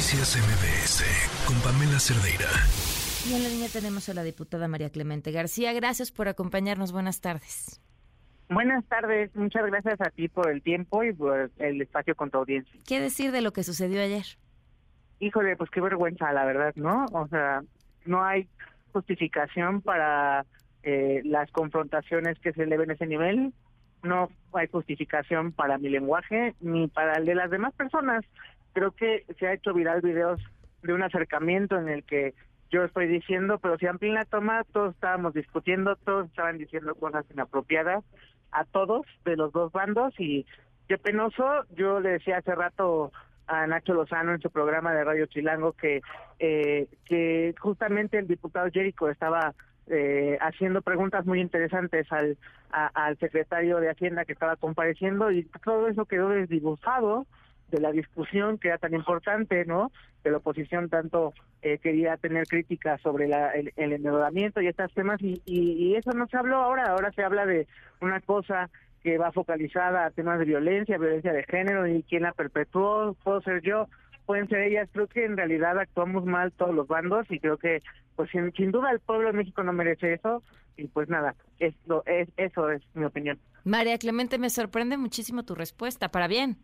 Noticias MBS con Pamela Cerdeira. Y en la línea tenemos a la diputada María Clemente García. Gracias por acompañarnos. Buenas tardes. Buenas tardes. Muchas gracias a ti por el tiempo y por el espacio con tu audiencia. ¿Qué decir de lo que sucedió ayer? Híjole, pues qué vergüenza, la verdad, ¿no? O sea, no hay justificación para eh, las confrontaciones que se eleven a ese nivel. No hay justificación para mi lenguaje ni para el de las demás personas. Creo que se ha hecho viral videos de un acercamiento en el que yo estoy diciendo, pero si amplían la toma, todos estábamos discutiendo, todos estaban diciendo cosas inapropiadas a todos de los dos bandos y qué penoso, yo le decía hace rato a Nacho Lozano en su programa de Radio Chilango que eh, que justamente el diputado Jerico estaba eh, haciendo preguntas muy interesantes al al secretario de Hacienda que estaba compareciendo y todo eso quedó desdibujado de la discusión que era tan importante, ¿no? Que la oposición tanto eh, quería tener críticas sobre la, el, endeudamiento y estos temas y, y, eso no se habló ahora, ahora se habla de una cosa que va focalizada a temas de violencia, violencia de género y quién la perpetuó, puedo ser yo, pueden ser ellas, creo que en realidad actuamos mal todos los bandos y creo que pues sin, sin duda el pueblo de México no merece eso y pues nada, esto es, eso es mi opinión. María Clemente, me sorprende muchísimo tu respuesta, para bien.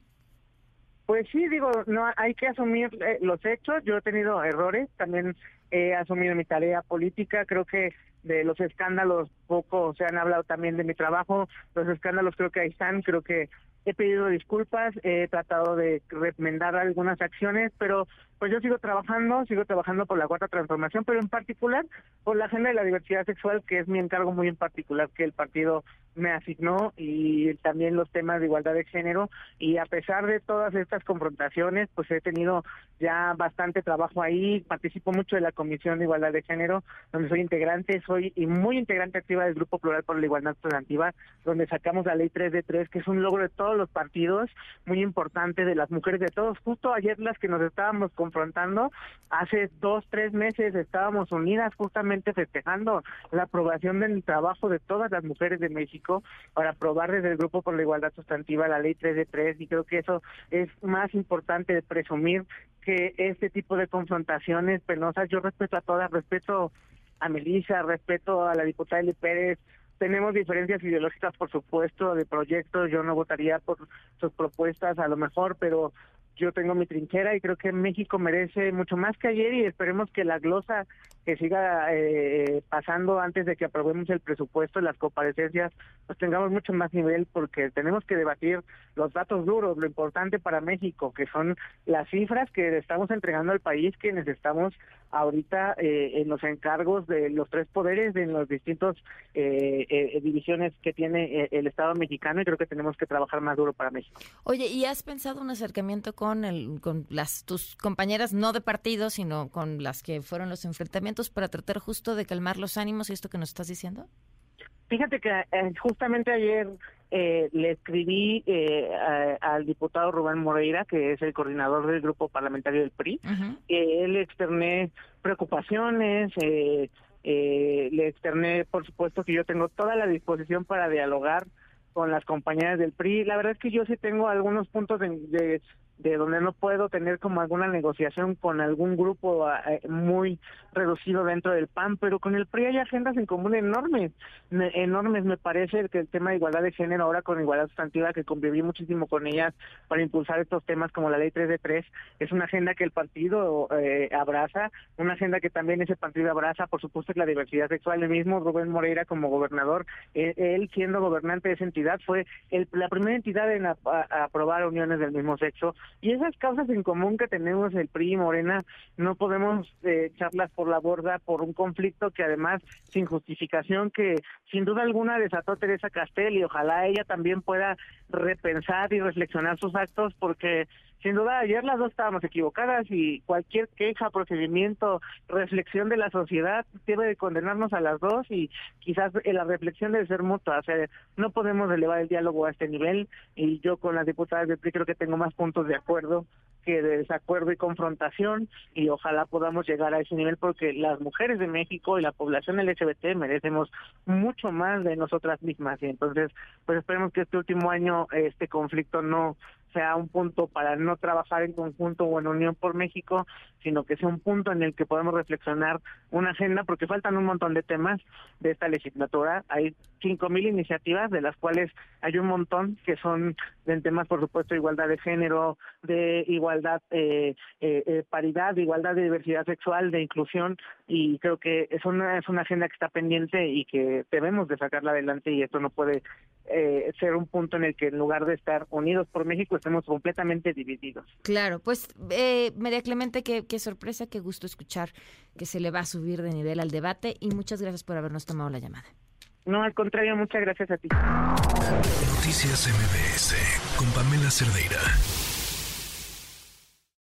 Pues sí, digo, no hay que asumir eh, los hechos. Yo he tenido errores, también he asumido mi tarea política. Creo que de los escándalos poco se han hablado también de mi trabajo. Los escándalos creo que ahí están. Creo que he pedido disculpas, he tratado de remendar algunas acciones, pero pues yo sigo trabajando, sigo trabajando por la cuarta transformación, pero en particular por la agenda de la diversidad sexual, que es mi encargo muy en particular que el partido me asignó y también los temas de igualdad de género. Y a pesar de todas estas confrontaciones, pues he tenido ya bastante trabajo ahí, participo mucho de la Comisión de Igualdad de Género, donde soy integrante, soy y muy integrante activa del Grupo Plural por la Igualdad Sustantiva, donde sacamos la ley 3 de 3, que es un logro de todos los partidos, muy importante de las mujeres de todos. Justo ayer las que nos estábamos confrontando, hace dos, tres meses estábamos unidas justamente festejando la aprobación del trabajo de todas las mujeres de México para aprobar desde el Grupo por la Igualdad Sustantiva la ley 3 de 3 y creo que eso es más importante de presumir que este tipo de confrontaciones penosas, yo respeto a todas, respeto a Melissa, respeto a la diputada Eli Pérez, tenemos diferencias ideológicas, por supuesto, de proyectos. Yo no votaría por sus propuestas, a lo mejor, pero yo tengo mi trinchera y creo que México merece mucho más que ayer y esperemos que la glosa que siga eh, pasando antes de que aprobemos el presupuesto las comparecencias, pues tengamos mucho más nivel porque tenemos que debatir los datos duros, lo importante para México, que son las cifras que estamos entregando al país, que necesitamos ahorita eh, en los encargos de los tres poderes, de los distintos eh, eh, divisiones que tiene el Estado mexicano y creo que tenemos que trabajar más duro para México. Oye, ¿y has pensado un acercamiento con, el, con las tus compañeras, no de partido, sino con las que fueron los enfrentamientos para tratar justo de calmar los ánimos y esto que nos estás diciendo? Fíjate que justamente ayer eh, le escribí eh, al diputado Rubén Moreira, que es el coordinador del grupo parlamentario del PRI, que él externé preocupaciones, eh, eh, le externé, por supuesto, que yo tengo toda la disposición para dialogar con las compañeras del PRI. La verdad es que yo sí tengo algunos puntos de de donde no puedo tener como alguna negociación con algún grupo eh, muy reducido dentro del PAN, pero con el PRI hay agendas en común enormes, enormes. Me parece que el tema de igualdad de género ahora con igualdad sustantiva que conviví muchísimo con ellas para impulsar estos temas como la ley 3 de 3, es una agenda que el partido eh, abraza, una agenda que también ese partido abraza, por supuesto que la diversidad sexual, el mismo Rubén Moreira como gobernador, él siendo gobernante de esa entidad fue el, la primera entidad en aprobar uniones del mismo sexo y esas causas en común que tenemos el PRI y Morena, no podemos eh, echarlas por la borda por un conflicto que además, sin justificación, que sin duda alguna desató Teresa Castel y ojalá ella también pueda repensar y reflexionar sus actos porque sin duda ayer las dos estábamos equivocadas y cualquier queja, procedimiento, reflexión de la sociedad debe de condenarnos a las dos y quizás la reflexión debe ser mutua, o sea, no podemos elevar el diálogo a este nivel y yo con las diputadas de PRI creo que tengo más puntos de acuerdo que de desacuerdo y confrontación y ojalá podamos llegar a ese nivel porque las mujeres de México y la población LGBT merecemos mucho más de nosotras mismas y entonces pues esperemos que este último año este conflicto no sea un punto para no trabajar en conjunto o en unión por México, sino que sea un punto en el que podemos reflexionar una agenda, porque faltan un montón de temas de esta legislatura. Hay cinco mil iniciativas, de las cuales hay un montón que son en temas, por supuesto, de igualdad de género, de igualdad, eh, eh, eh, paridad, de igualdad de diversidad sexual, de inclusión, y creo que es una, es una agenda que está pendiente y que debemos de sacarla adelante y esto no puede ser un punto en el que en lugar de estar unidos por México estemos completamente divididos. Claro, pues eh, María Clemente, qué, qué sorpresa, qué gusto escuchar que se le va a subir de nivel al debate y muchas gracias por habernos tomado la llamada. No, al contrario, muchas gracias a ti. Noticias MBS con Pamela Cerdeira.